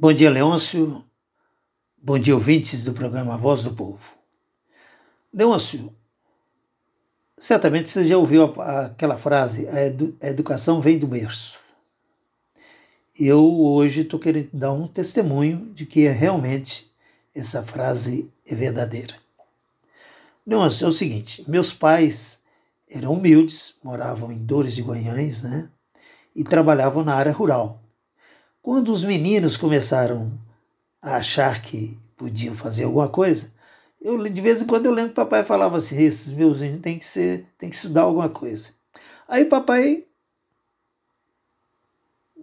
Bom dia, Leôncio. Bom dia, ouvintes do programa Voz do Povo. Leôncio, certamente você já ouviu aquela frase: a, edu a educação vem do berço. Eu hoje estou querendo dar um testemunho de que é realmente essa frase é verdadeira. Leôncio, é o seguinte: meus pais eram humildes, moravam em Dores de Goiães, né? E trabalhavam na área rural. Quando os meninos começaram a achar que podiam fazer alguma coisa, eu de vez em quando eu lembro que papai falava assim: esses meus meninos têm que ser, tem que estudar alguma coisa. Aí papai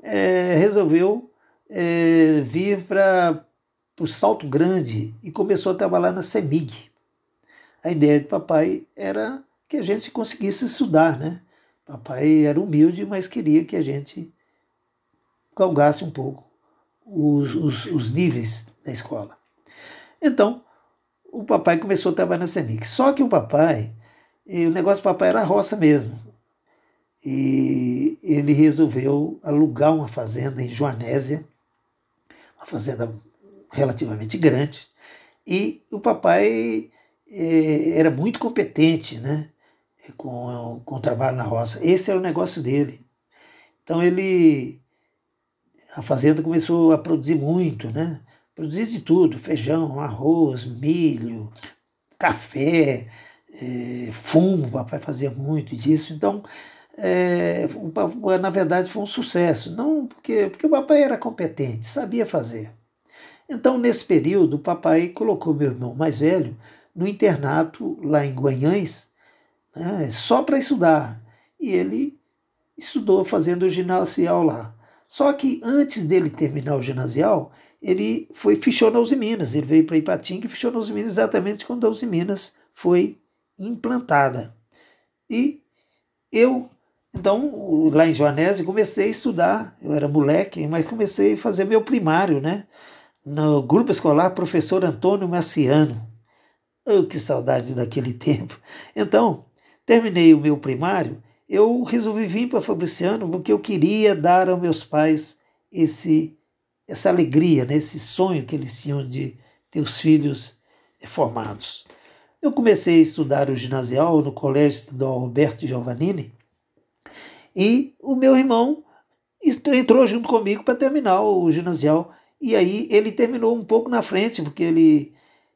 é, resolveu é, vir para o Salto Grande e começou a trabalhar na CEMIG. A ideia de papai era que a gente conseguisse estudar, né? Papai era humilde, mas queria que a gente galgasse um pouco os, os, os níveis da escola. Então, o papai começou a trabalhar na CEMIC. Só que o papai, o negócio do papai era roça mesmo. E ele resolveu alugar uma fazenda em Joanésia, uma fazenda relativamente grande. E o papai eh, era muito competente né, com, com o trabalho na roça. Esse era o negócio dele. Então ele a fazenda começou a produzir muito, né? Produzir de tudo: feijão, arroz, milho, café, é, fumo. O papai fazia muito disso. Então, é, na verdade, foi um sucesso. Não porque, porque o papai era competente, sabia fazer. Então, nesse período, o papai colocou meu irmão mais velho no internato lá em Guanhães, né, só para estudar. E ele estudou fazendo o ginasial lá. Só que antes dele terminar o ginasial, ele foi fichou na Uzi Minas. Ele veio para Ipatinga e fichou na Uzi Minas exatamente quando a Uzi Minas foi implantada. E eu, então, lá em Joanese, comecei a estudar. Eu era moleque, mas comecei a fazer meu primário, né? No grupo escolar Professor Antônio Marciano. Oh, que saudade daquele tempo. Então, terminei o meu primário eu resolvi vir para Fabriciano porque eu queria dar aos meus pais esse essa alegria, né, esse sonho que eles tinham de ter os filhos formados. Eu comecei a estudar o ginasial no Colégio Estadual Roberto Giovannini e o meu irmão entrou junto comigo para terminar o ginasial. E aí ele terminou um pouco na frente, porque ele,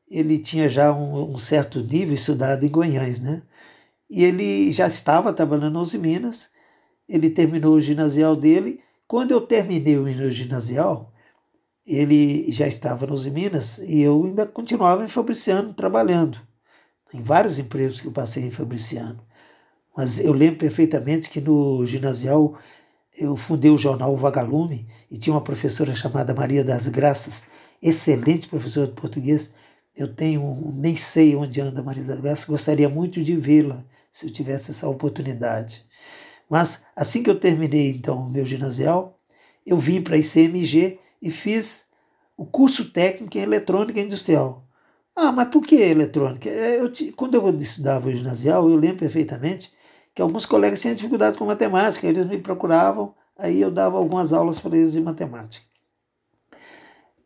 ele tinha já um, um certo nível estudado em Goiânia, né? E ele já estava trabalhando nos Minas, ele terminou o ginasial dele. Quando eu terminei o meu ginasial, ele já estava nos Minas e eu ainda continuava em Fabriciano trabalhando. Em vários empregos que eu passei em Fabriciano. Mas eu lembro perfeitamente que no ginasial eu fundei o jornal Vagalume e tinha uma professora chamada Maria das Graças, excelente professora de português. Eu tenho, nem sei onde anda Maria das Graças, gostaria muito de vê-la se eu tivesse essa oportunidade. Mas assim que eu terminei então o meu ginasial, eu vim para a ICMG e fiz o curso técnico em eletrônica industrial. Ah, mas por que eletrônica? É, eu, quando eu estudava o ginasial, eu lembro perfeitamente que alguns colegas tinham dificuldades com matemática, eles me procuravam, aí eu dava algumas aulas para eles de matemática.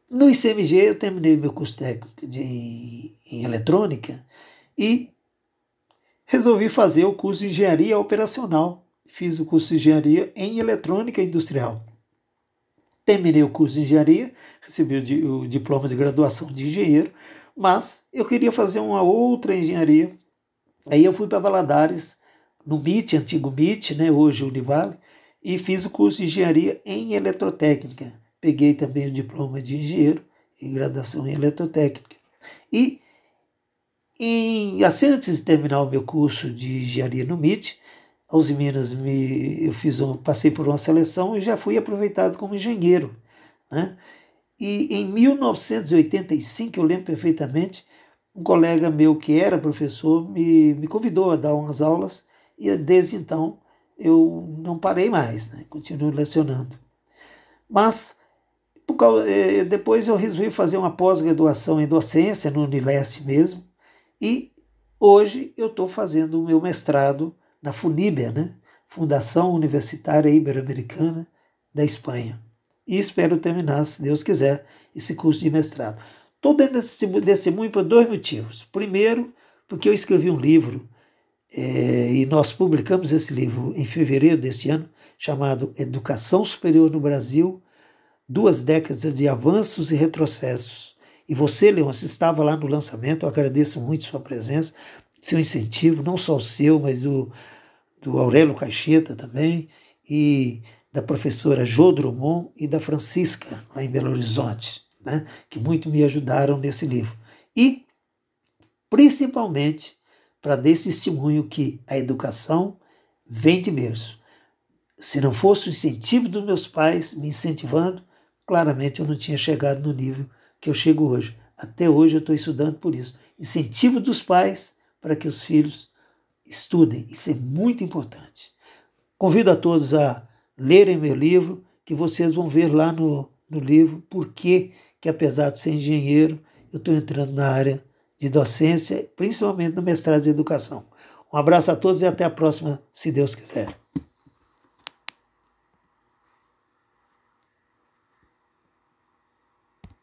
No ICMG eu terminei meu curso técnico de, em eletrônica e resolvi fazer o curso de engenharia operacional. Fiz o curso de engenharia em eletrônica industrial. Terminei o curso de engenharia, recebi o diploma de graduação de engenheiro, mas eu queria fazer uma outra engenharia. Aí eu fui para Valadares, no MIT, antigo MIT, né, hoje Univale, e fiz o curso de engenharia em eletrotécnica. Peguei também o diploma de engenheiro e graduação em eletrotécnica. E e assim, antes de terminar o meu curso de engenharia no MIT, aos Minas me, eu fiz um, passei por uma seleção e já fui aproveitado como engenheiro. Né? E em 1985, eu lembro perfeitamente, um colega meu que era professor me, me convidou a dar umas aulas e desde então eu não parei mais, né? continuo lecionando. Mas causa, eh, depois eu resolvi fazer uma pós-graduação em docência no Unileste mesmo, e hoje eu estou fazendo o meu mestrado na FUNIBER, né? Fundação Universitária Ibero-Americana da Espanha. e espero terminar, se Deus quiser, esse curso de mestrado. Estou dando esse testemunho por dois motivos. Primeiro, porque eu escrevi um livro é, e nós publicamos esse livro em fevereiro desse ano, chamado Educação Superior no Brasil: Duas Décadas de Avanços e Retrocessos. E você, Leôncio, estava lá no lançamento, eu agradeço muito sua presença, seu incentivo, não só o seu, mas do, do Aurélio Caixeta também, e da professora Jô Drummond e da Francisca, lá em Belo Horizonte, né, que muito me ajudaram nesse livro. E, principalmente, para dar esse testemunho que a educação vem de berço. Se não fosse o incentivo dos meus pais me incentivando, claramente eu não tinha chegado no nível que eu chego hoje. Até hoje eu estou estudando por isso. Incentivo dos pais para que os filhos estudem. Isso é muito importante. Convido a todos a lerem meu livro, que vocês vão ver lá no, no livro por que, que, apesar de ser engenheiro, eu estou entrando na área de docência, principalmente no mestrado de educação. Um abraço a todos e até a próxima, se Deus quiser.